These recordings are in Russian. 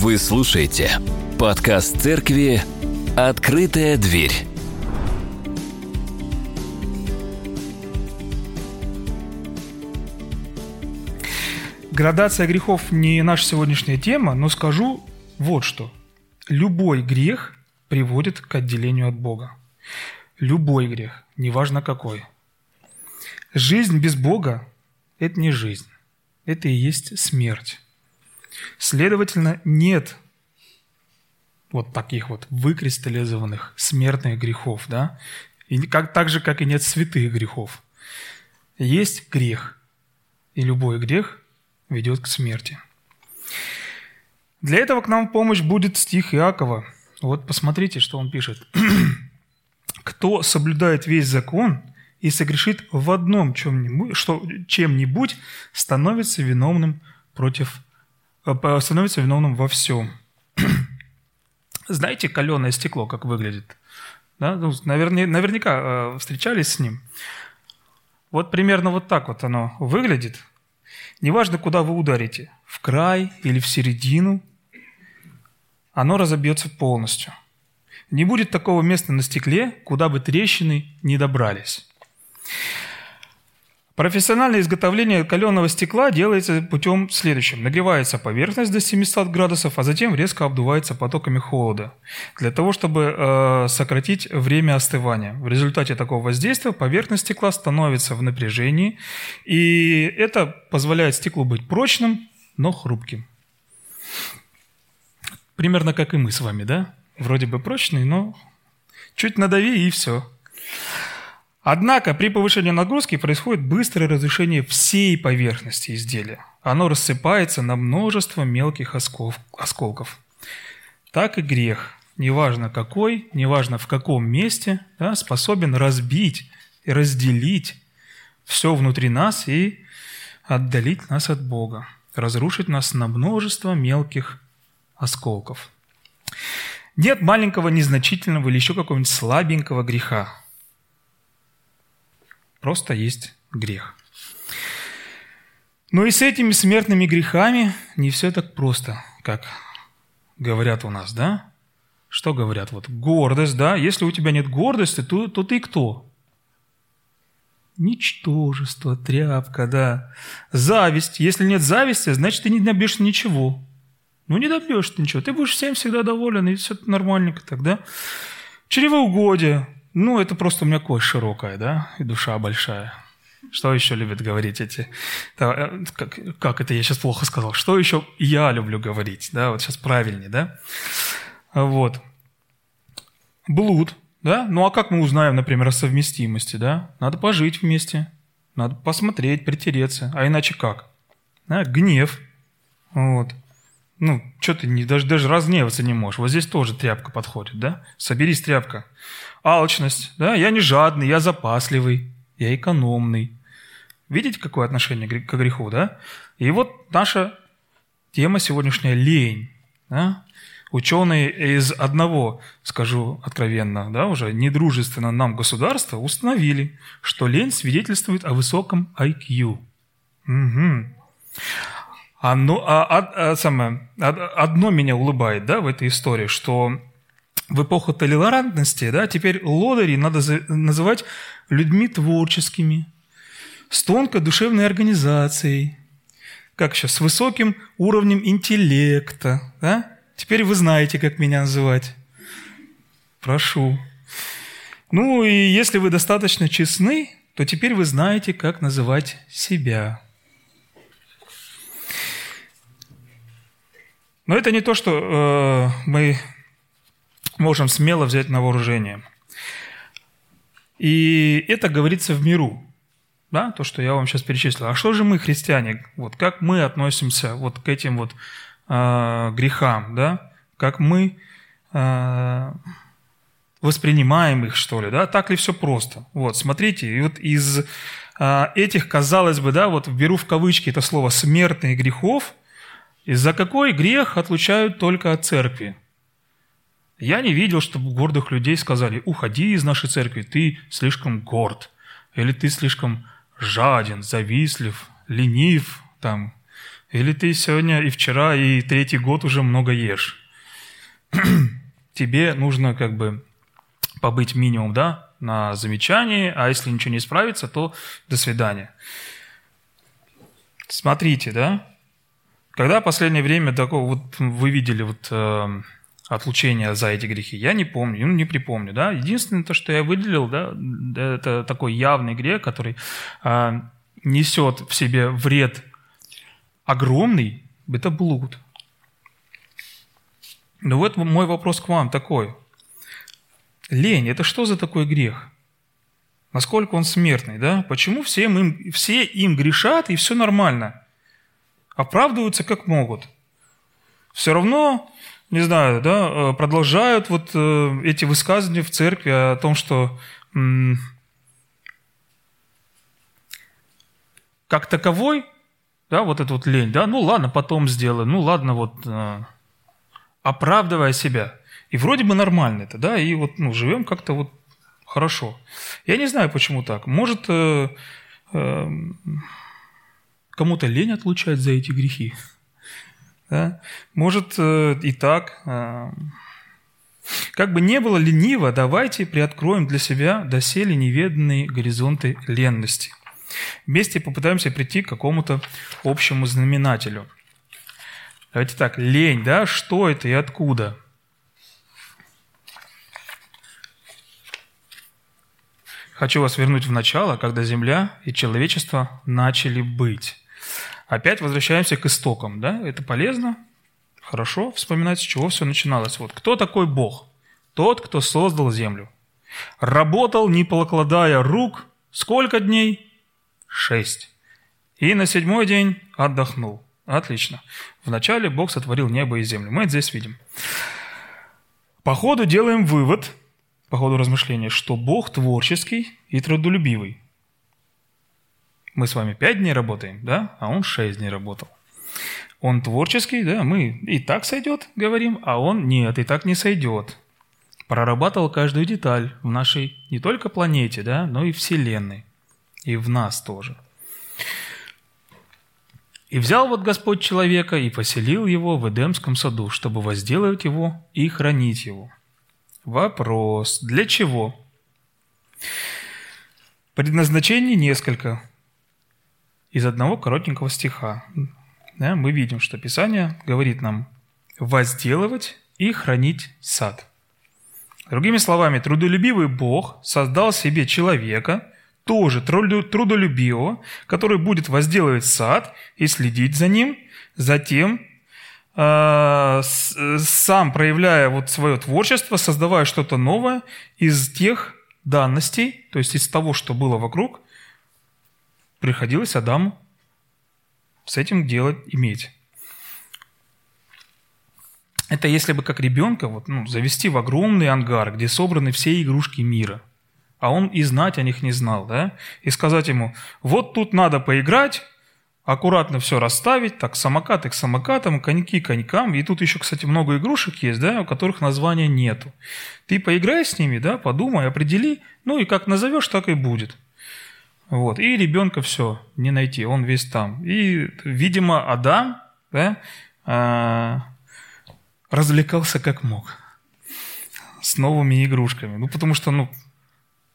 Вы слушаете подкаст церкви «Открытая дверь». Градация грехов не наша сегодняшняя тема, но скажу вот что. Любой грех приводит к отделению от Бога. Любой грех, неважно какой. Жизнь без Бога – это не жизнь. Это и есть смерть. Следовательно, нет вот таких вот выкристаллизованных смертных грехов, да? И как, так же, как и нет святых грехов. Есть грех, и любой грех ведет к смерти. Для этого к нам в помощь будет стих Иакова. Вот посмотрите, что он пишет. «Кто соблюдает весь закон и согрешит в одном чем-нибудь, чем-нибудь, становится виновным против становится виновным во всем. Знаете, каленое стекло, как выглядит? Да? Ну, наверня, наверняка э, встречались с ним. Вот примерно вот так вот оно выглядит. Неважно, куда вы ударите, в край или в середину, оно разобьется полностью. Не будет такого места на стекле, куда бы трещины не добрались. Профессиональное изготовление каленого стекла делается путем следующим. Нагревается поверхность до 700 градусов, а затем резко обдувается потоками холода, для того, чтобы э, сократить время остывания. В результате такого воздействия поверхность стекла становится в напряжении, и это позволяет стеклу быть прочным, но хрупким. Примерно как и мы с вами, да? Вроде бы прочный, но чуть надави и все. Однако при повышении нагрузки происходит быстрое разрушение всей поверхности изделия. Оно рассыпается на множество мелких осколков. Так и грех, неважно какой, неважно в каком месте, да, способен разбить и разделить все внутри нас и отдалить нас от Бога, разрушить нас на множество мелких осколков. Нет маленького, незначительного или еще какого-нибудь слабенького греха. Просто есть грех. Но и с этими смертными грехами не все так просто, как говорят у нас, да? Что говорят? Вот гордость, да? Если у тебя нет гордости, то, то ты кто? Ничтожество, тряпка, да. Зависть. Если нет зависти, значит, ты не добьешься ничего. Ну, не добьешься ничего. Ты будешь всем всегда доволен, и все нормальненько тогда. Чревоугодие. Ну, это просто у меня кость широкая, да, и душа большая. Что еще любят говорить эти? Да, как, как это я сейчас плохо сказал? Что еще я люблю говорить? Да, вот сейчас правильнее, да? Вот. Блуд, да? Ну а как мы узнаем, например, о совместимости, да? Надо пожить вместе, надо посмотреть, притереться, а иначе как? Да? Гнев, вот. Ну, что ты не, даже, даже разгневаться не можешь. Вот здесь тоже тряпка подходит, да? Соберись, тряпка. Алчность, да? Я не жадный, я запасливый, я экономный. Видите, какое отношение к греху, да? И вот наша тема сегодняшняя – лень. Да? Ученые из одного, скажу откровенно, да, уже недружественно нам государства установили, что лень свидетельствует о высоком IQ. Угу. Оно, а, а, а, самое, одно меня улыбает да, в этой истории, что в эпоху толерантности да, теперь лодырей надо называть людьми творческими, с тонкой душевной организацией, как сейчас, с высоким уровнем интеллекта. Да? Теперь вы знаете, как меня называть. Прошу. Ну и если вы достаточно честны, то теперь вы знаете, как называть себя. Но это не то, что э, мы можем смело взять на вооружение. И это говорится в миру. Да, то, что я вам сейчас перечислил. А что же мы, христиане, вот как мы относимся вот к этим вот э, грехам, да? Как мы э, воспринимаем их, что ли, да? Так ли все просто? Вот, смотрите, и вот из э, этих, казалось бы, да, вот беру в кавычки это слово «смертных грехов», из-за какой грех отлучают только от церкви? Я не видел, чтобы гордых людей сказали, уходи из нашей церкви, ты слишком горд, или ты слишком жаден, завистлив, ленив, там, Или ты сегодня и вчера, и третий год уже много ешь? Тебе нужно как бы побыть минимум, да, на замечании, а если ничего не справится, то до свидания. Смотрите, да, когда последнее время такого, вот вы видели вот э, отлучение за эти грехи, я не помню, ну, не припомню, да. Единственное то, что я выделил, да, это такой явный грех, который э, несет в себе вред огромный, это блуд. Но вот мой вопрос к вам такой. Лень – это что за такой грех? Насколько он смертный, да? Почему всем им, все им грешат, и все нормально? Оправдываются как могут. Все равно, не знаю, да, э, продолжают вот э, эти высказывания в церкви о том, что как таковой, да, вот эта вот лень, да, ну ладно, потом сделаю, ну ладно, вот э, оправдывая себя. И вроде бы нормально это, да, и вот ну, живем как-то вот хорошо. Я не знаю, почему так. Может, кому-то лень отлучать за эти грехи. Да? Может, э, и так. Э, как бы не было лениво, давайте приоткроем для себя доселе неведанные горизонты ленности. Вместе попытаемся прийти к какому-то общему знаменателю. Давайте так, лень, да, что это и откуда? Хочу вас вернуть в начало, когда Земля и человечество начали быть. Опять возвращаемся к истокам, да? Это полезно, хорошо вспоминать, с чего все начиналось. Вот кто такой Бог? Тот, кто создал Землю. Работал, не покладая рук, сколько дней? Шесть. И на седьмой день отдохнул. Отлично. Вначале Бог сотворил небо и землю. Мы это здесь видим. По ходу делаем вывод, по ходу размышления, что Бог творческий и трудолюбивый. Мы с вами пять дней работаем, да, а он шесть дней работал. Он творческий, да, мы и так сойдет, говорим, а он нет, и так не сойдет. Прорабатывал каждую деталь в нашей не только планете, да, но и Вселенной и в нас тоже. И взял вот Господь человека и поселил его в Эдемском саду, чтобы возделывать его и хранить его. Вопрос, для чего? Предназначений несколько. Из одного коротенького стиха. Да, мы видим, что Писание говорит нам возделывать и хранить сад. Другими словами, трудолюбивый Бог создал себе человека – тоже трудолюбивого, который будет возделывать сад и следить за ним, затем э, сам проявляя вот свое творчество, создавая что-то новое из тех данностей, то есть из того, что было вокруг, приходилось Адаму с этим делать, иметь. Это если бы как ребенка вот, ну, завести в огромный ангар, где собраны все игрушки мира – а он и знать о них не знал, да? И сказать ему, вот тут надо поиграть, аккуратно все расставить, так, самокаты к самокатам, коньки к конькам. И тут еще, кстати, много игрушек есть, да, у которых названия нету. Ты поиграй с ними, да, подумай, определи, ну и как назовешь, так и будет. Вот, и ребенка все, не найти, он весь там. И, видимо, Адам, да, а, развлекался как мог с новыми игрушками. Ну, потому что, ну,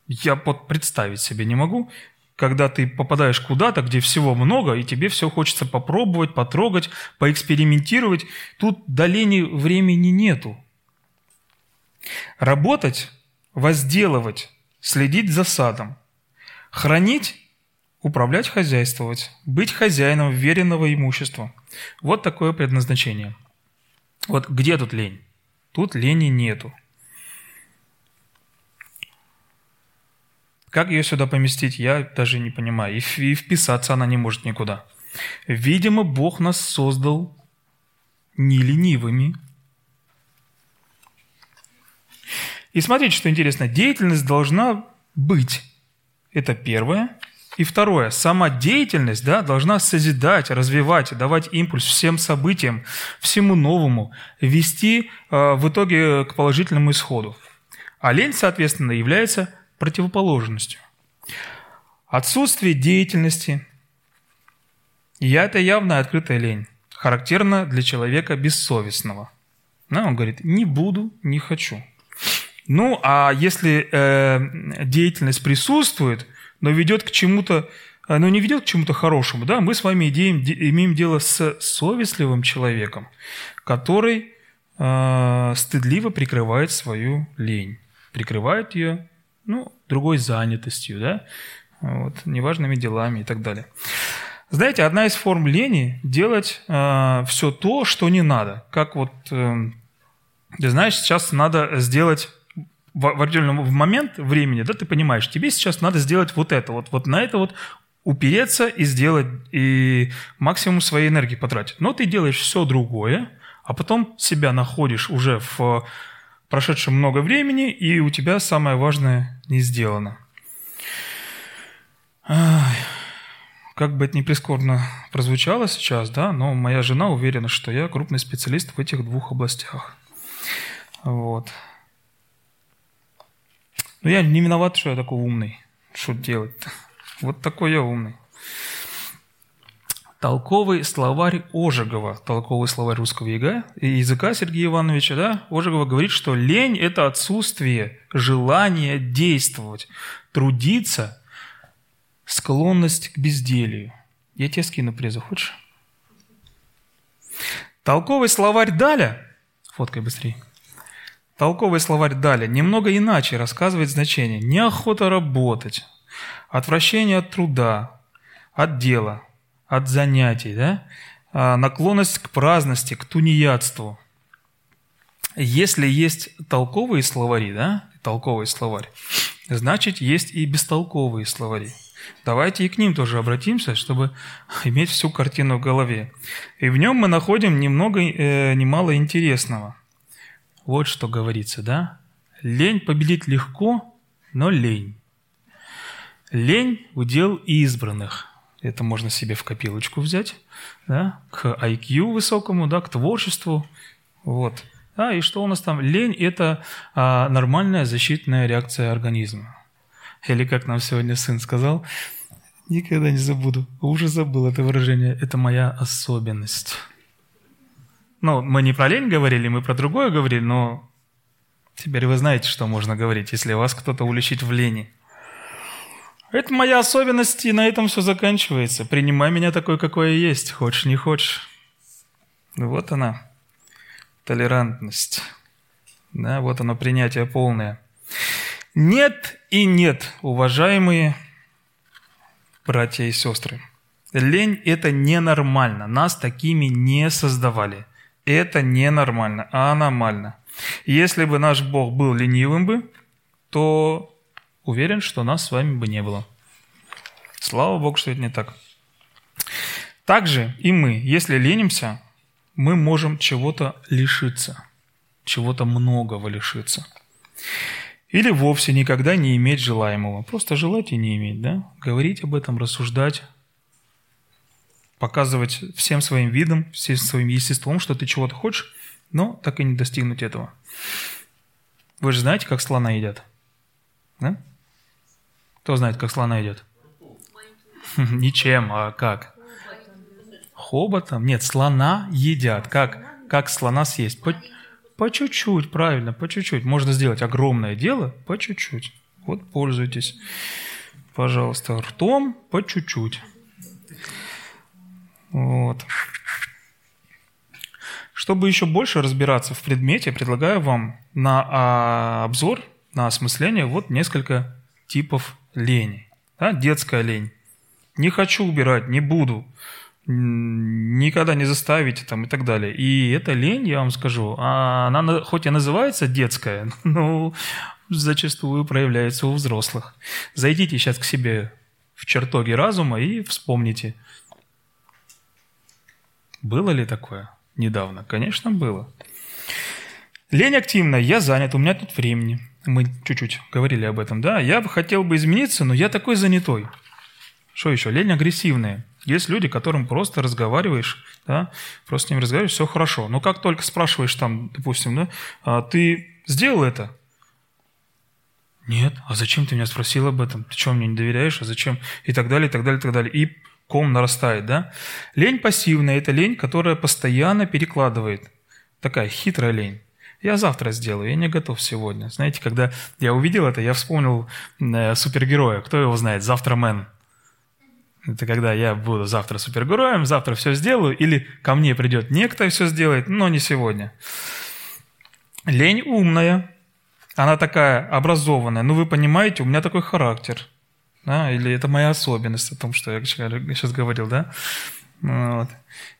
я вот представить себе не могу, когда ты попадаешь куда-то, где всего много, и тебе все хочется попробовать, потрогать, поэкспериментировать. Тут до времени нету. Работать, возделывать, следить за садом, хранить, управлять, хозяйствовать, быть хозяином веренного имущества. Вот такое предназначение. Вот где тут лень? Тут лени нету. Как ее сюда поместить, я даже не понимаю. И вписаться она не может никуда. Видимо, Бог нас создал не ленивыми. И смотрите, что интересно. Деятельность должна быть. Это первое. И второе. Сама деятельность да, должна созидать, развивать, давать импульс всем событиям, всему новому, вести э, в итоге к положительному исходу. А лень, соответственно, является противоположностью. Отсутствие деятельности – я это явно открытая лень. характерно для человека бессовестного. Да, он говорит, не буду, не хочу. Ну, а если э, деятельность присутствует, но ведет к чему-то, э, но не ведет к чему-то хорошему, да, мы с вами идеем, имеем дело с совестливым человеком, который э, стыдливо прикрывает свою лень, прикрывает ее, ну, другой занятостью, да, вот, неважными делами и так далее. Знаете, одна из форм лени – делать э, все то, что не надо. Как вот, э, знаешь, сейчас надо сделать в, в определенный момент времени, да, ты понимаешь, тебе сейчас надо сделать вот это, вот, вот на это вот упереться и сделать, и максимум своей энергии потратить. Но ты делаешь все другое, а потом себя находишь уже в прошедшем много времени, и у тебя самое важное не сделано. Как бы это ни прискорбно прозвучало сейчас, да, но моя жена уверена, что я крупный специалист в этих двух областях. Вот. Но я не виноват, что я такой умный. Что делать-то? Вот такой я умный. Толковый словарь Ожегова, толковый словарь русского языка, языка Сергея Ивановича, да, Ожегова говорит, что лень – это отсутствие желания действовать, трудиться, склонность к безделию. Я тебе скину презу, хочешь? Толковый словарь Даля, фоткай быстрее, Толковый словарь Даля немного иначе рассказывает значение. Неохота работать, отвращение от труда, от дела, от занятий, да? А, наклонность к праздности, к тунеядству. Если есть толковые словари, да, толковый словарь, значит, есть и бестолковые словари. Давайте и к ним тоже обратимся, чтобы иметь всю картину в голове. И в нем мы находим немного, э, немало интересного – вот что говорится, да? Лень победить легко, но лень. Лень – удел избранных. Это можно себе в копилочку взять, да? к IQ высокому, да? к творчеству. Вот. Да, и что у нас там? Лень – это а, нормальная защитная реакция организма. Или как нам сегодня сын сказал, никогда не забуду, уже забыл это выражение, это моя особенность. Ну, мы не про лень говорили, мы про другое говорили, но теперь вы знаете, что можно говорить, если вас кто-то уличит в лени. Это моя особенность, и на этом все заканчивается. Принимай меня такой, какой я есть, хочешь, не хочешь. Вот она, толерантность. Да, вот оно, принятие полное. Нет и нет, уважаемые братья и сестры. Лень – это ненормально. Нас такими не создавали. Это ненормально, а аномально. Если бы наш Бог был ленивым бы, то уверен, что нас с вами бы не было. Слава Богу, что это не так. Также и мы, если ленимся, мы можем чего-то лишиться, чего-то многого лишиться. Или вовсе никогда не иметь желаемого. Просто желать и не иметь, да? Говорить об этом, рассуждать, показывать всем своим видом, всем своим естеством, что ты чего-то хочешь, но так и не достигнуть этого. Вы же знаете, как слона едят? Да? Кто знает, как слона едят? Ничем, а как? Хоботом? Нет, слона едят. Как, как слона съесть? По, по чуть-чуть, правильно, по чуть-чуть. Можно сделать огромное дело по чуть-чуть. Вот пользуйтесь, пожалуйста, ртом по чуть-чуть. Вот. Чтобы еще больше разбираться в предмете, предлагаю вам на а, обзор, на осмысление вот несколько типов лени. Да? Детская лень. Не хочу убирать, не буду, никогда не заставите там и так далее. И эта лень, я вам скажу, а она хоть и называется детская, но зачастую проявляется у взрослых. Зайдите сейчас к себе в чертоги разума и вспомните – было ли такое недавно? Конечно, было. Лень активная, я занят, у меня тут времени. Мы чуть-чуть говорили об этом, да. Я бы хотел бы измениться, но я такой занятой. Что еще? Лень агрессивная. Есть люди, которым просто разговариваешь, да, просто с ним разговариваешь, все хорошо. Но как только спрашиваешь там, допустим, да, а ты сделал это? Нет. А зачем ты меня спросил об этом? Ты что, мне не доверяешь? А зачем? И так далее, и так далее, и так далее. И ком нарастает, да? Лень пассивная – это лень, которая постоянно перекладывает. Такая хитрая лень. Я завтра сделаю, я не готов сегодня. Знаете, когда я увидел это, я вспомнил э, супергероя. Кто его знает? Завтра Мэн. Это когда я буду завтра супергероем, завтра все сделаю, или ко мне придет некто и все сделает, но не сегодня. Лень умная, она такая образованная. Ну, вы понимаете, у меня такой характер. Да? Или это моя особенность о том, что я сейчас говорил, да? Вот.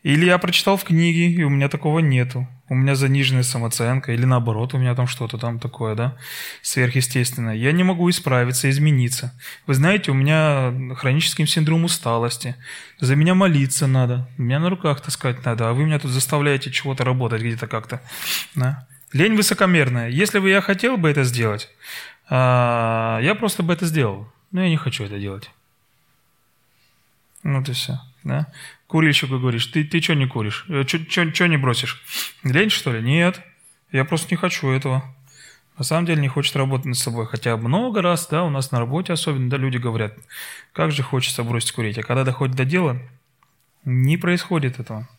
Или я прочитал в книге, и у меня такого нету. У меня заниженная самооценка, или наоборот, у меня там что-то там такое, да, сверхъестественное. Я не могу исправиться, измениться. Вы знаете, у меня хронический синдром усталости. За меня молиться надо, меня на руках таскать надо, а вы меня тут заставляете чего-то работать где-то как-то. Да? Лень высокомерная. Если бы я хотел бы это сделать, а, я просто бы это сделал. Но я не хочу это делать. Вот и все. Да? Курильщику говоришь, ты, ты что не куришь? Что не бросишь? Лень, что ли? Нет. Я просто не хочу этого. На самом деле не хочет работать над собой. Хотя много раз, да, у нас на работе особенно, да, люди говорят, как же хочется бросить курить. А когда доходит до дела, не происходит этого.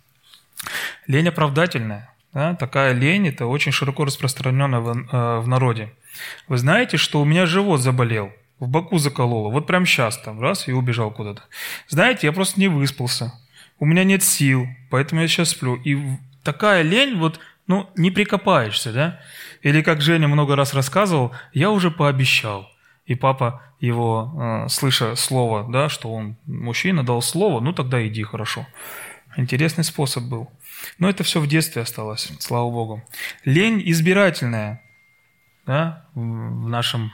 Лень оправдательная. Да? Такая лень – это очень широко распространенная в, э, в народе. Вы знаете, что у меня живот заболел, в боку закололо, вот прям сейчас там, раз, и убежал куда-то. Знаете, я просто не выспался у меня нет сил, поэтому я сейчас сплю. И такая лень, вот, ну, не прикопаешься, да? Или, как Женя много раз рассказывал, я уже пообещал. И папа его, э, слыша слово, да, что он мужчина, дал слово, ну тогда иди, хорошо. Интересный способ был. Но это все в детстве осталось, слава богу. Лень избирательная, да, в нашем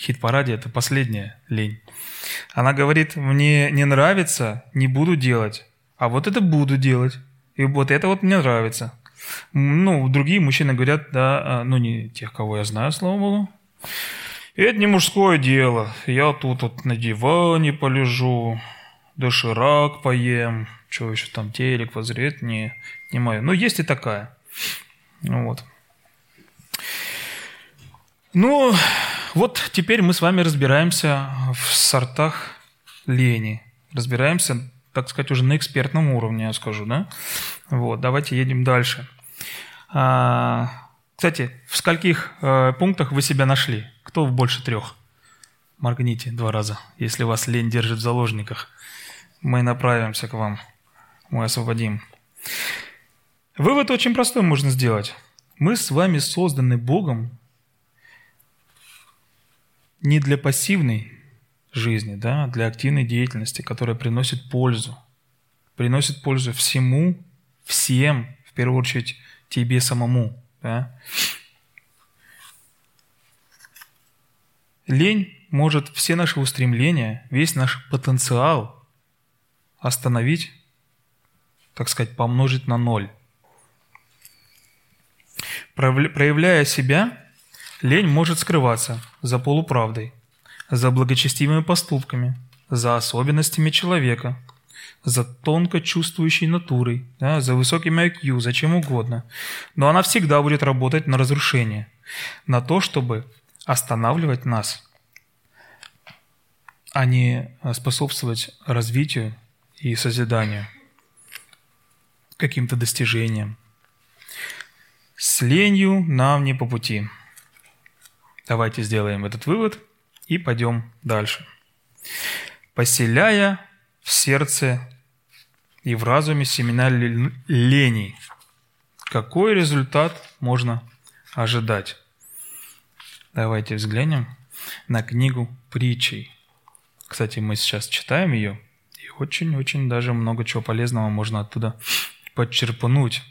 хит-параде это последняя лень. Она говорит, мне не нравится, не буду делать, а вот это буду делать. И вот это вот мне нравится. Ну, другие мужчины говорят, да, а, ну не тех, кого я знаю, слава богу. Это не мужское дело. Я тут вот на диване полежу, доширак поем, что еще там, телек возрет, не, не мое. Но есть и такая. Ну вот. Ну, вот теперь мы с вами разбираемся в сортах лени. Разбираемся, так сказать, уже на экспертном уровне, я скажу, да? Вот, давайте едем дальше. А, кстати, в скольких э, пунктах вы себя нашли? Кто в больше трех? Моргните два раза, если вас лень держит в заложниках. Мы направимся к вам, мы освободим. Вывод очень простой можно сделать. Мы с вами созданы Богом не для пассивной жизни, да, а для активной деятельности, которая приносит пользу. Приносит пользу всему, всем, в первую очередь тебе самому. Да. Лень может все наши устремления, весь наш потенциал остановить, так сказать, помножить на ноль. Проявляя себя, Лень может скрываться за полуправдой, за благочестивыми поступками, за особенностями человека, за тонко чувствующей натурой, да, за высоким IQ, за чем угодно. Но она всегда будет работать на разрушение, на то, чтобы останавливать нас, а не способствовать развитию и созиданию, каким-то достижениям. С ленью нам не по пути. Давайте сделаем этот вывод и пойдем дальше. Поселяя в сердце и в разуме семена лени, какой результат можно ожидать? Давайте взглянем на книгу притчей. Кстати, мы сейчас читаем ее, и очень-очень даже много чего полезного можно оттуда подчерпнуть.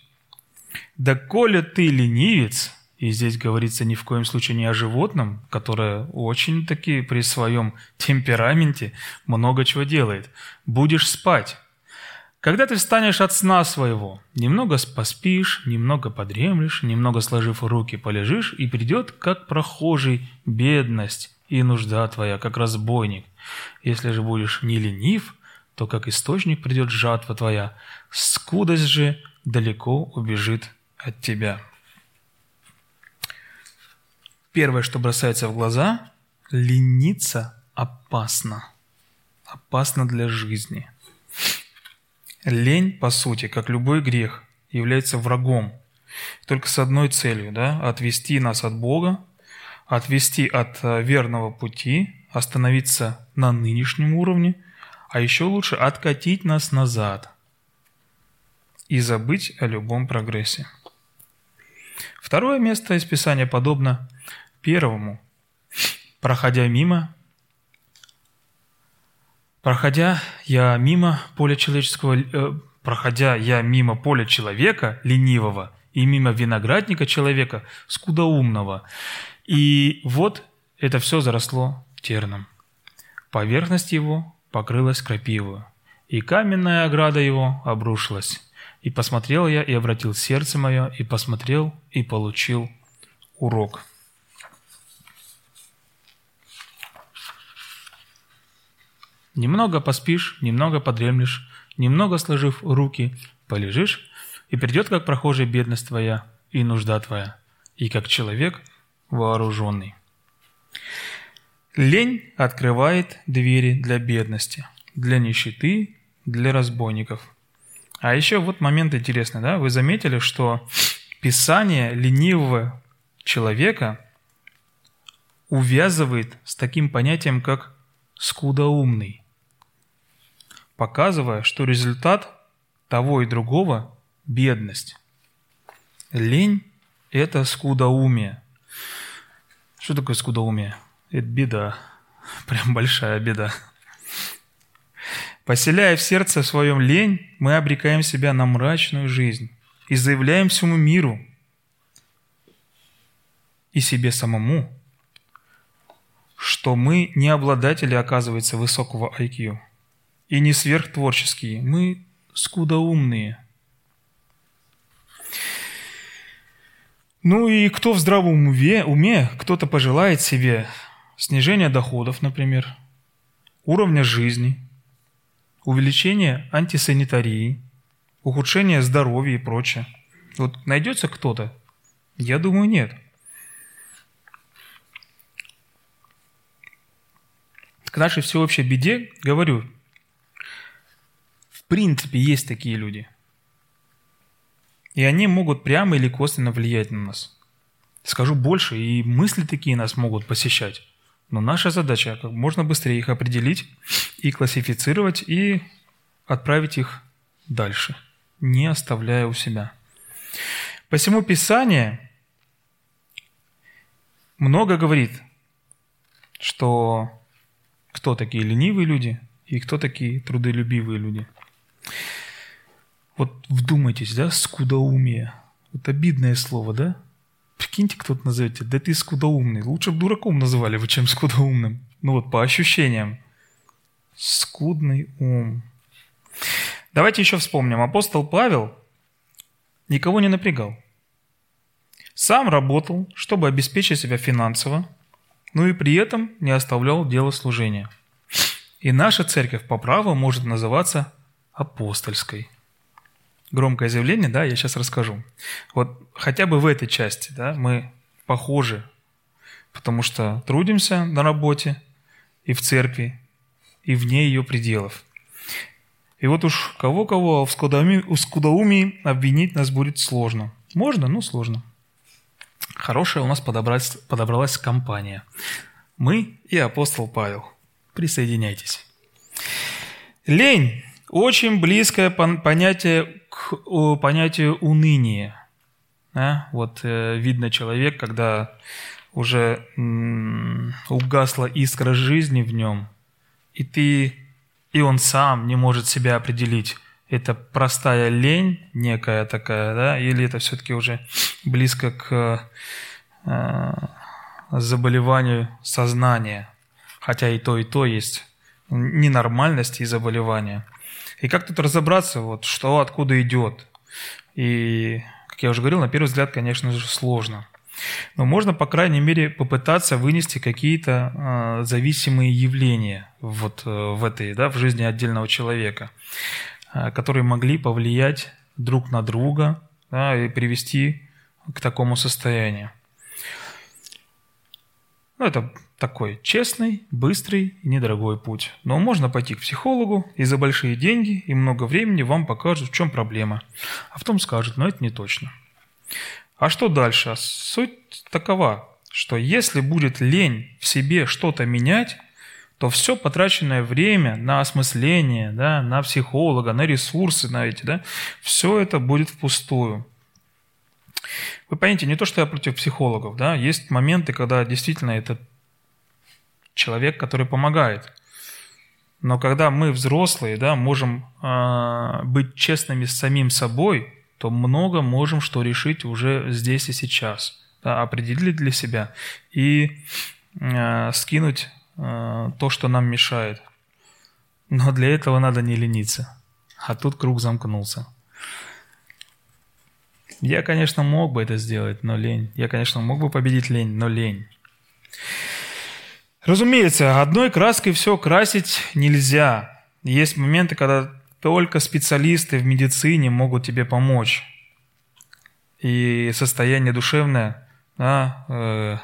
«Да коли ты ленивец, и здесь говорится ни в коем случае не о животном, которое очень-таки при своем темпераменте много чего делает. Будешь спать. Когда ты встанешь от сна своего, немного поспишь, немного подремлешь, немного сложив руки полежишь, и придет, как прохожий, бедность и нужда твоя, как разбойник. Если же будешь не ленив, то как источник придет жатва твоя, скудость же далеко убежит от тебя». Первое, что бросается в глаза – лениться опасно. опасна для жизни. Лень, по сути, как любой грех, является врагом. Только с одной целью, да, отвести нас от Бога, отвести от э, верного пути, остановиться на нынешнем уровне, а еще лучше откатить нас назад и забыть о любом прогрессе. Второе место из Писания подобно первому. Проходя мимо, проходя я мимо поля человеческого, э, проходя я мимо поля человека ленивого и мимо виноградника человека скудоумного, и вот это все заросло терном. Поверхность его покрылась крапивою, и каменная ограда его обрушилась. И посмотрел я, и обратил сердце мое, и посмотрел, и получил урок. Немного поспишь, немного подремлешь, немного сложив руки, полежишь, и придет, как прохожий, бедность твоя и нужда твоя, и как человек вооруженный. Лень открывает двери для бедности, для нищеты, для разбойников – а еще вот момент интересный, да? Вы заметили, что писание ленивого человека увязывает с таким понятием, как скудоумный, показывая, что результат того и другого – бедность. Лень – это скудоумие. Что такое скудоумие? Это беда, прям большая беда. Поселяя в сердце своем лень, мы обрекаем себя на мрачную жизнь и заявляем всему миру и себе самому, что мы не обладатели, оказывается, высокого IQ и не сверхтворческие, мы скудоумные. Ну и кто в здравом уме, уме кто-то пожелает себе снижения доходов, например, уровня жизни – увеличение антисанитарии, ухудшение здоровья и прочее. Вот найдется кто-то? Я думаю, нет. К нашей всеобщей беде, говорю, принципе есть такие люди. И они могут прямо или косвенно влиять на нас. Скажу больше, и мысли такие нас могут посещать. Но наша задача как можно быстрее их определить и классифицировать, и отправить их дальше, не оставляя у себя. Посему Писание много говорит, что кто такие ленивые люди и кто такие трудолюбивые люди. Вот вдумайтесь, да, скудоумие. Вот обидное слово, да? Прикиньте, кто-то назовет тебя, да ты скудоумный. Лучше бы дураком называли бы, чем скудоумным. Ну вот, по ощущениям. Скудный ум. Давайте еще вспомним. Апостол Павел никого не напрягал. Сам работал, чтобы обеспечить себя финансово, но и при этом не оставлял дело служения. И наша церковь по праву может называться апостольской – громкое заявление, да, я сейчас расскажу. Вот хотя бы в этой части, да, мы похожи, потому что трудимся на работе и в церкви, и вне ее пределов. И вот уж кого-кого в скудоумии, обвинить нас будет сложно. Можно, но сложно. Хорошая у нас подобралась, подобралась компания. Мы и апостол Павел. Присоединяйтесь. Лень – очень близкое понятие к понятию уныния. Да? Вот э, видно человек, когда уже угасла искра жизни в нем, и ты, и он сам не может себя определить, это простая лень некая такая, да, или это все-таки уже близко к э, заболеванию сознания, хотя и то, и то есть ненормальность и заболевания. И как тут разобраться, вот, что откуда идет? И, как я уже говорил, на первый взгляд, конечно же, сложно. Но можно, по крайней мере, попытаться вынести какие-то э, зависимые явления вот э, в этой, да, в жизни отдельного человека, э, которые могли повлиять друг на друга да, и привести к такому состоянию. Ну, это такой честный, быстрый и недорогой путь. Но можно пойти к психологу, и за большие деньги и много времени вам покажут, в чем проблема. А потом скажут, но это не точно. А что дальше? Суть такова, что если будет лень в себе что-то менять, то все потраченное время на осмысление, да, на психолога, на ресурсы, на эти, да, все это будет впустую. Вы поймите, не то, что я против психологов, да, есть моменты, когда действительно это человек, который помогает. Но когда мы взрослые, да, можем э, быть честными с самим собой, то много можем что решить уже здесь и сейчас, да, определить для себя и э, скинуть э, то, что нам мешает. Но для этого надо не лениться. А тут круг замкнулся. Я, конечно, мог бы это сделать, но лень. Я, конечно, мог бы победить лень, но лень. Разумеется, одной краской все красить нельзя. Есть моменты, когда только специалисты в медицине могут тебе помочь. И состояние душевное, да, э,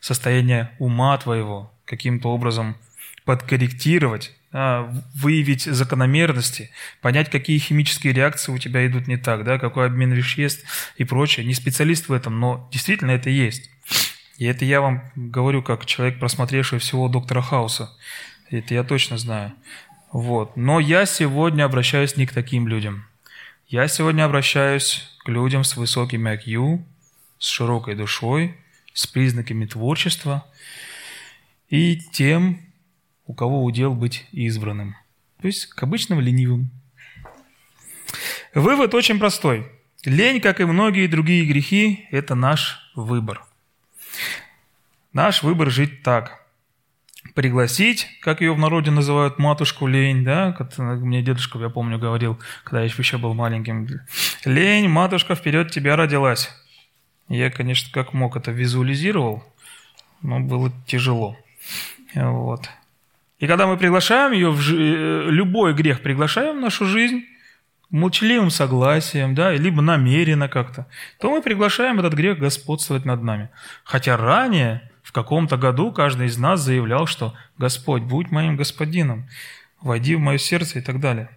состояние ума твоего каким-то образом подкорректировать, да, выявить закономерности, понять, какие химические реакции у тебя идут не так, да, какой обмен веществ и прочее. Не специалист в этом, но действительно это есть. И это я вам говорю как человек, просмотревший всего доктора Хауса. Это я точно знаю. Вот. Но я сегодня обращаюсь не к таким людям. Я сегодня обращаюсь к людям с высоким IQ, с широкой душой, с признаками творчества и тем, у кого удел быть избранным. То есть к обычным ленивым. Вывод очень простой. Лень, как и многие другие грехи, это наш выбор. Наш выбор жить так. Пригласить, как ее в народе называют, матушку лень, да, как мне дедушка, я помню, говорил, когда я еще был маленьким. Лень, матушка, вперед тебя родилась. Я, конечно, как мог это визуализировал, но было тяжело. Вот. И когда мы приглашаем ее, в жи... Э, любой грех приглашаем в нашу жизнь, молчаливым согласием, да, либо намеренно как-то, то мы приглашаем этот грех господствовать над нами. Хотя ранее, в каком-то году, каждый из нас заявлял, что «Господь, будь моим господином, войди в мое сердце» и так далее.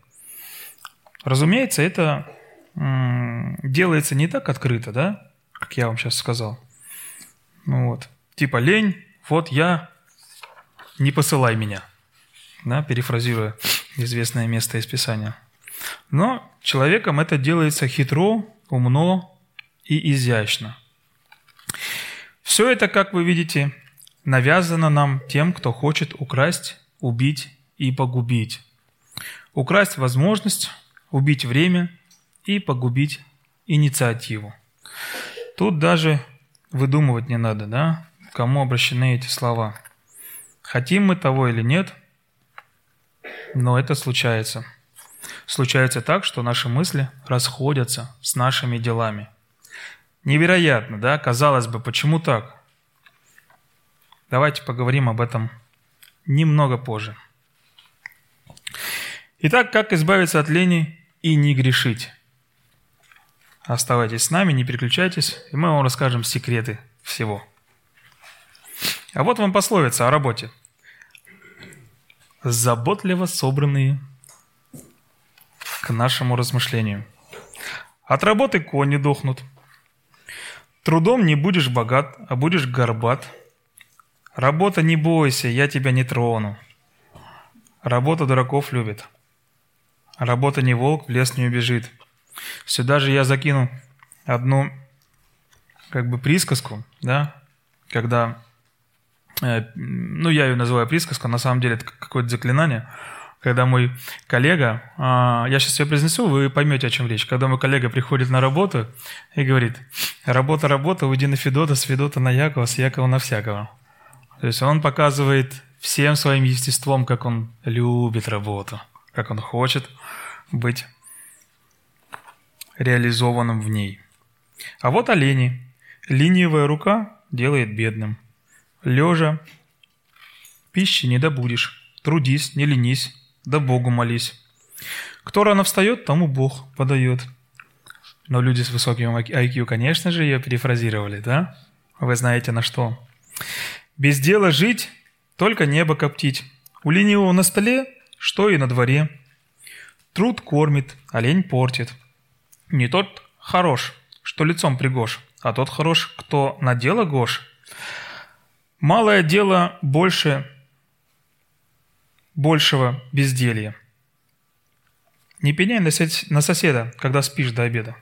Разумеется, это делается не так открыто, да, как я вам сейчас сказал. Ну вот. Типа лень, вот я, не посылай меня. Да, перефразируя известное место из Писания. Но человеком это делается хитро, умно и изящно. Все это, как вы видите, навязано нам тем, кто хочет украсть, убить и погубить. Украсть возможность, убить время и погубить инициативу. Тут даже выдумывать не надо, да, кому обращены эти слова. Хотим мы того или нет, но это случается – случается так, что наши мысли расходятся с нашими делами. Невероятно, да? Казалось бы, почему так? Давайте поговорим об этом немного позже. Итак, как избавиться от лени и не грешить? Оставайтесь с нами, не переключайтесь, и мы вам расскажем секреты всего. А вот вам пословица о работе. Заботливо собранные к нашему размышлению. От работы кони дохнут. Трудом не будешь богат, а будешь горбат. Работа не бойся, я тебя не трону. Работа дураков любит. Работа не волк, в лес не убежит. Сюда же я закину одну как бы присказку, да, когда, э, ну, я ее называю присказка, на самом деле это какое-то заклинание – когда мой коллега, а, я сейчас все произнесу, вы поймете, о чем речь. Когда мой коллега приходит на работу и говорит, работа, работа, уйди на Федота, с Федота на Якова, с Якова на всякого. То есть он показывает всем своим естеством, как он любит работу, как он хочет быть реализованным в ней. А вот олени. Ленивая рука делает бедным. Лежа пищи не добудешь. Трудись, не ленись, да Богу молись. Кто рано встает, тому Бог подает. Но люди с высоким IQ, конечно же, ее перефразировали, да? Вы знаете на что. Без дела жить, только небо коптить. У ленивого на столе, что и на дворе. Труд кормит, а лень портит. Не тот хорош, что лицом пригож, а тот хорош, кто на дело гош. Малое дело больше большего безделья. Не пеняй на соседа, когда спишь до обеда.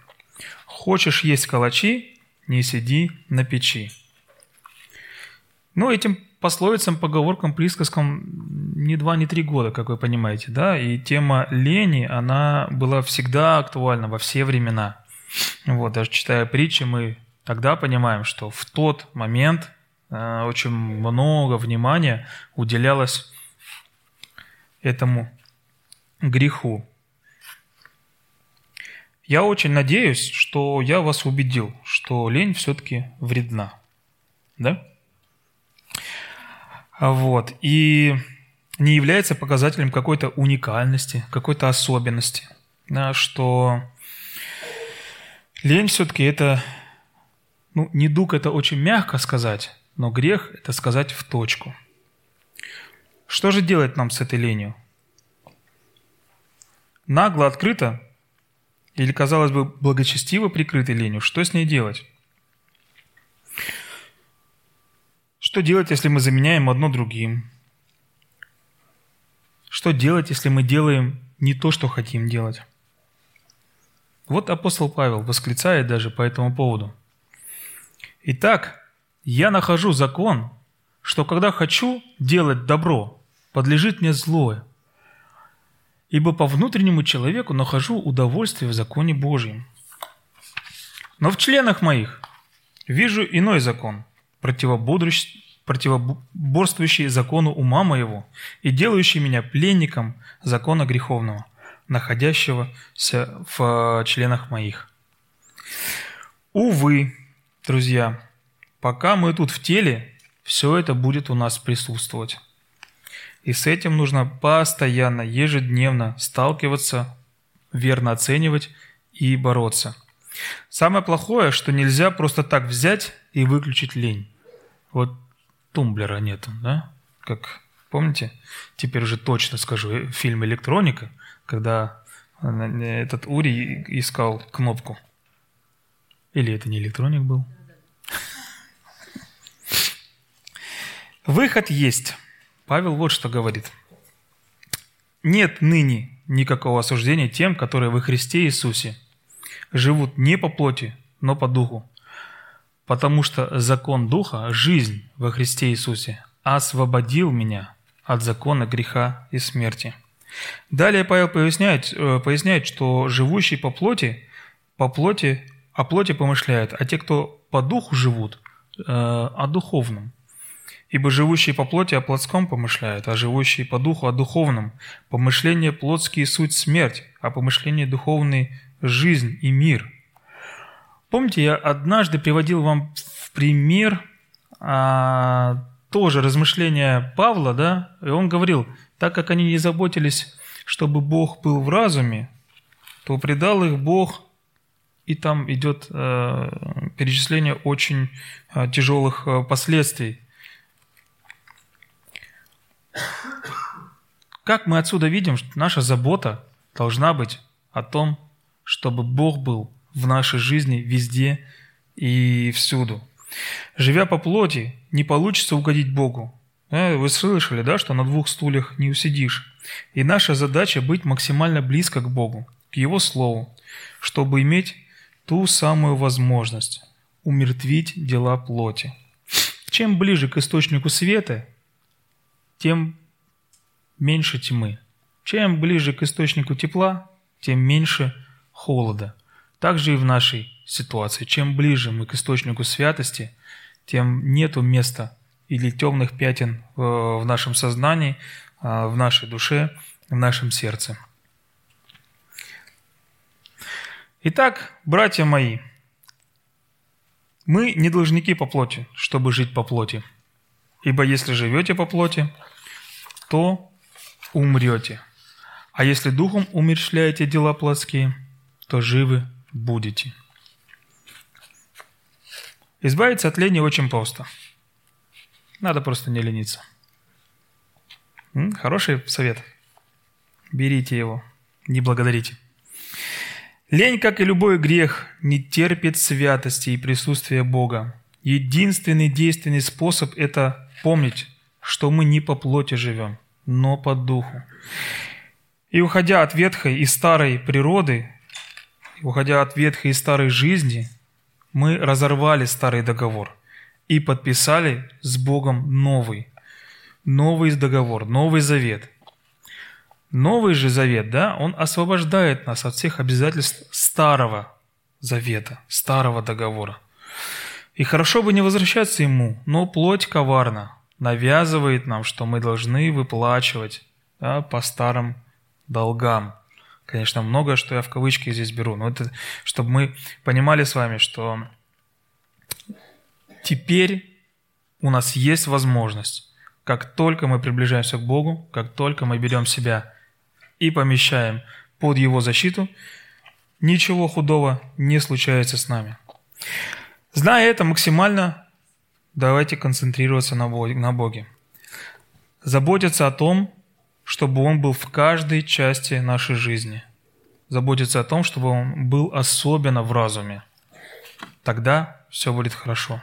Хочешь есть калачи, не сиди на печи. Ну, этим пословицам, поговоркам, присказкам не два, не три года, как вы понимаете, да, и тема лени, она была всегда актуальна во все времена. Вот, даже читая притчи, мы тогда понимаем, что в тот момент э, очень много внимания уделялось этому греху. Я очень надеюсь, что я вас убедил, что лень все-таки вредна. Да? Вот. И не является показателем какой-то уникальности, какой-то особенности. Да, что лень все-таки это, ну, недуг это очень мягко сказать, но грех это сказать в точку. Что же делать нам с этой ленью? Нагло, открыто или, казалось бы, благочестиво прикрытой ленью, что с ней делать? Что делать, если мы заменяем одно другим? Что делать, если мы делаем не то, что хотим делать? Вот апостол Павел восклицает даже по этому поводу. Итак, я нахожу закон, что когда хочу делать добро, подлежит мне злое. Ибо по внутреннему человеку нахожу удовольствие в законе Божьем. Но в членах моих вижу иной закон – противоборствующий закону ума моего и делающий меня пленником закона греховного, находящегося в членах моих. Увы, друзья, пока мы тут в теле, все это будет у нас присутствовать. И с этим нужно постоянно, ежедневно сталкиваться, верно оценивать и бороться. Самое плохое, что нельзя просто так взять и выключить лень. Вот тумблера нету, да? Как помните? Теперь уже точно скажу, фильм «Электроника», когда этот Ури искал кнопку. Или это не электроник был? Выход есть. Павел вот что говорит. Нет ныне никакого осуждения тем, которые во Христе Иисусе живут не по плоти, но по духу потому что закон Духа, жизнь во Христе Иисусе, освободил меня от закона греха и смерти. Далее Павел поясняет, э, поясняет, что живущий по плоти, по плоти, о плоти помышляет, а те, кто по духу живут, э, о духовном. Ибо живущие по плоти о плотском помышляют, а живущие по духу о духовном. Помышление плотские суть смерть, а помышление духовный – жизнь и мир – Помните, я однажды приводил вам в пример а, тоже размышления Павла, да, и он говорил, так как они не заботились, чтобы Бог был в разуме, то предал их Бог, и там идет э, перечисление очень э, тяжелых э, последствий. Как мы отсюда видим, что наша забота должна быть о том, чтобы Бог был в нашей жизни везде и всюду. Живя по плоти, не получится угодить Богу. Э, вы слышали, да, что на двух стульях не усидишь. И наша задача быть максимально близко к Богу, к Его Слову, чтобы иметь ту самую возможность умертвить дела плоти. Чем ближе к источнику света, тем меньше тьмы. Чем ближе к источнику тепла, тем меньше холода. Также и в нашей ситуации. Чем ближе мы к источнику святости, тем нету места или темных пятен в нашем сознании, а, в нашей душе, в нашем сердце. Итак, братья мои, мы не должники по плоти, чтобы жить по плоти. Ибо если живете по плоти, то умрете. А если духом умерщвляете дела плотские, то живы будете. Избавиться от лени очень просто. Надо просто не лениться. Хороший совет. Берите его, не благодарите. Лень, как и любой грех, не терпит святости и присутствия Бога. Единственный действенный способ – это помнить, что мы не по плоти живем, но по духу. И уходя от ветхой и старой природы, уходя от ветхой и старой жизни, мы разорвали старый договор и подписали с Богом новый. Новый договор, новый завет – Новый же завет, да, он освобождает нас от всех обязательств старого завета, старого договора. И хорошо бы не возвращаться ему, но плоть коварна, навязывает нам, что мы должны выплачивать да, по старым долгам. Конечно, многое, что я в кавычки здесь беру, но это, чтобы мы понимали с вами, что теперь у нас есть возможность, как только мы приближаемся к Богу, как только мы берем себя и помещаем под Его защиту, ничего худого не случается с нами. Зная это максимально, давайте концентрироваться на Боге. Заботиться о том, чтобы Он был в каждой части нашей жизни. Заботиться о том, чтобы Он был особенно в разуме. Тогда все будет хорошо.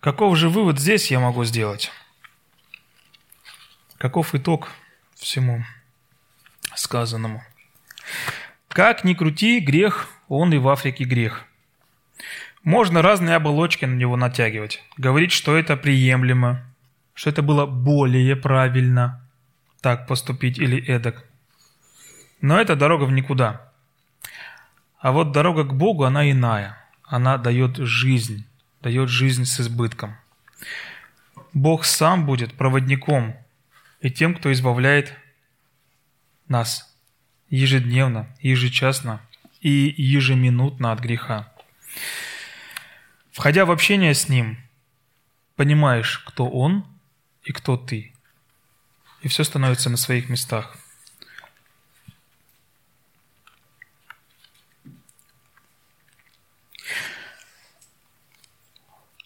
Каков же вывод здесь я могу сделать? Каков итог всему сказанному. Как ни крути, грех, он и в Африке грех. Можно разные оболочки на него натягивать, говорить, что это приемлемо, что это было более правильно так поступить или эдак. Но это дорога в никуда. А вот дорога к Богу, она иная. Она дает жизнь, дает жизнь с избытком. Бог сам будет проводником и тем, кто избавляет нас ежедневно, ежечасно и ежеминутно от греха. Входя в общение с Ним, понимаешь, кто Он и кто ты. И все становится на своих местах.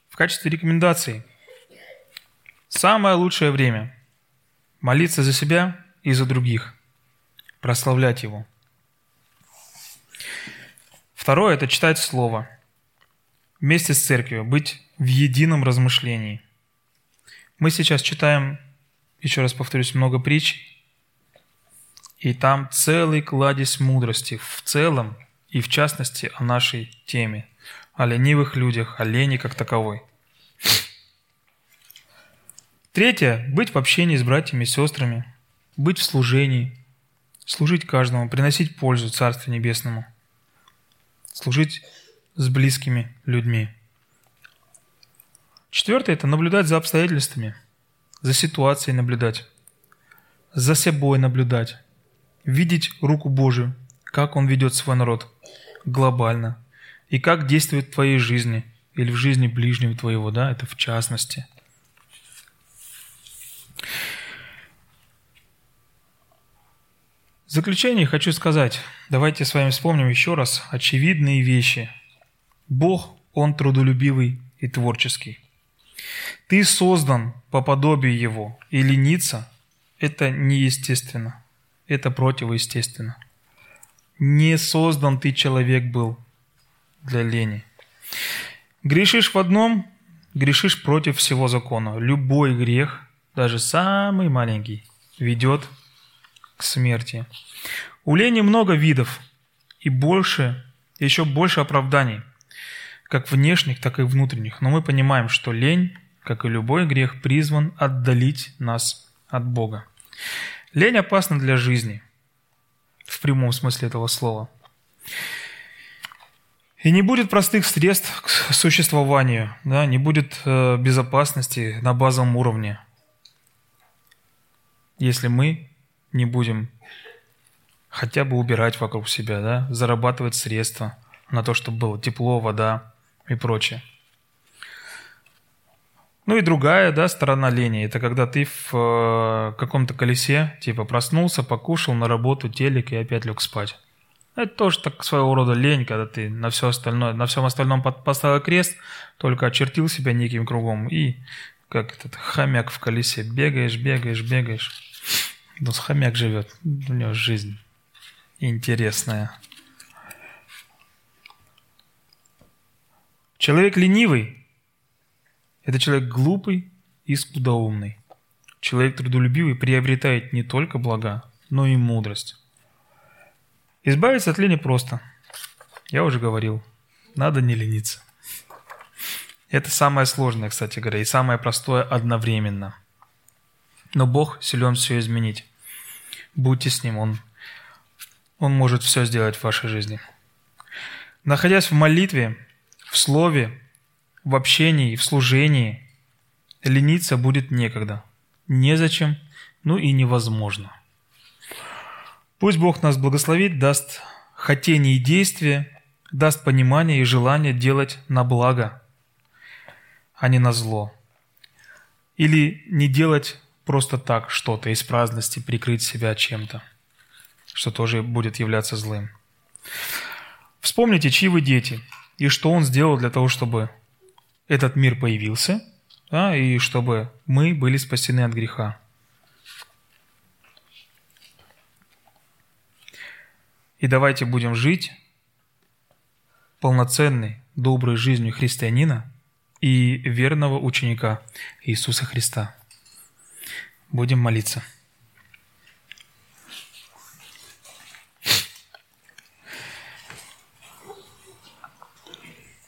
В качестве рекомендаций самое лучшее время – молиться за себя и за других, прославлять Его. Второе – это читать Слово. Вместе с церковью, быть в едином размышлении. Мы сейчас читаем, еще раз повторюсь, много притч, и там целый кладезь мудрости в целом и в частности о нашей теме, о ленивых людях, о лени как таковой. Третье – быть в общении с братьями и сестрами, быть в служении, служить каждому, приносить пользу Царству Небесному, служить с близкими людьми. Четвертое – это наблюдать за обстоятельствами, за ситуацией наблюдать, за собой наблюдать, видеть руку Божию, как Он ведет свой народ глобально, и как действует в твоей жизни или в жизни ближнего твоего, да, это в частности – В заключение хочу сказать, давайте с вами вспомним еще раз очевидные вещи. Бог, Он трудолюбивый и творческий. Ты создан по подобию Его, и лениться – это неестественно, это противоестественно. Не создан ты человек был для лени. Грешишь в одном, грешишь против всего закона. Любой грех, даже самый маленький, ведет к смерти. У лени много видов и больше, еще больше оправданий, как внешних, так и внутренних. Но мы понимаем, что лень, как и любой грех, призван отдалить нас от Бога. Лень опасна для жизни, в прямом смысле этого слова. И не будет простых средств к существованию, да, не будет э, безопасности на базовом уровне, если мы не будем хотя бы убирать вокруг себя, да, зарабатывать средства на то, чтобы было тепло, вода и прочее. Ну и другая, да, сторона лени, это когда ты в э, каком-то колесе, типа проснулся, покушал на работу, телек и опять лег спать. Это тоже так своего рода лень, когда ты на все остальное, на всем остальном поставил крест, только очертил себя неким кругом и как этот хомяк в колесе. Бегаешь, бегаешь, бегаешь. Ну, хомяк живет. У него жизнь интересная. Человек ленивый – это человек глупый и скудоумный. Человек трудолюбивый приобретает не только блага, но и мудрость. Избавиться от лени просто. Я уже говорил, надо не лениться. Это самое сложное, кстати говоря, и самое простое одновременно. Но Бог силен все изменить. Будьте с Ним, Он, Он может все сделать в вашей жизни. Находясь в молитве, в слове, в общении, в служении, лениться будет некогда. Незачем, ну и невозможно. Пусть Бог нас благословит, даст хотение и действие, даст понимание и желание делать на благо, а не на зло. Или не делать просто так что-то из праздности, прикрыть себя чем-то, что тоже будет являться злым. Вспомните, чьи вы дети – и что Он сделал для того, чтобы этот мир появился, да, и чтобы мы были спасены от греха. И давайте будем жить полноценной, доброй жизнью христианина и верного ученика Иисуса Христа. Будем молиться.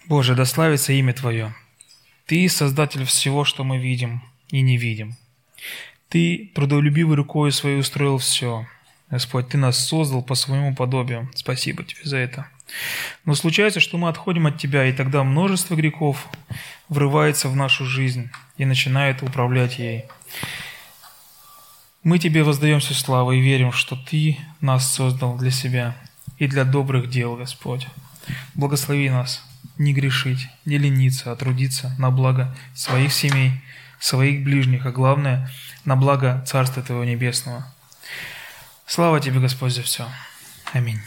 Боже, да славится имя Твое. Ты создатель всего, что мы видим и не видим. Ты трудолюбивой рукой своей устроил все. Господь, Ты нас создал по своему подобию. Спасибо Тебе за это. Но случается, что мы отходим от Тебя, и тогда множество грехов врывается в нашу жизнь и начинает управлять ей. Мы Тебе воздаем всю славу и верим, что Ты нас создал для себя и для добрых дел, Господь. Благослови нас не грешить, не лениться, а трудиться на благо своих семей, своих ближних, а главное, на благо Царства Твоего Небесного. Слава Тебе, Господь, за все. Аминь.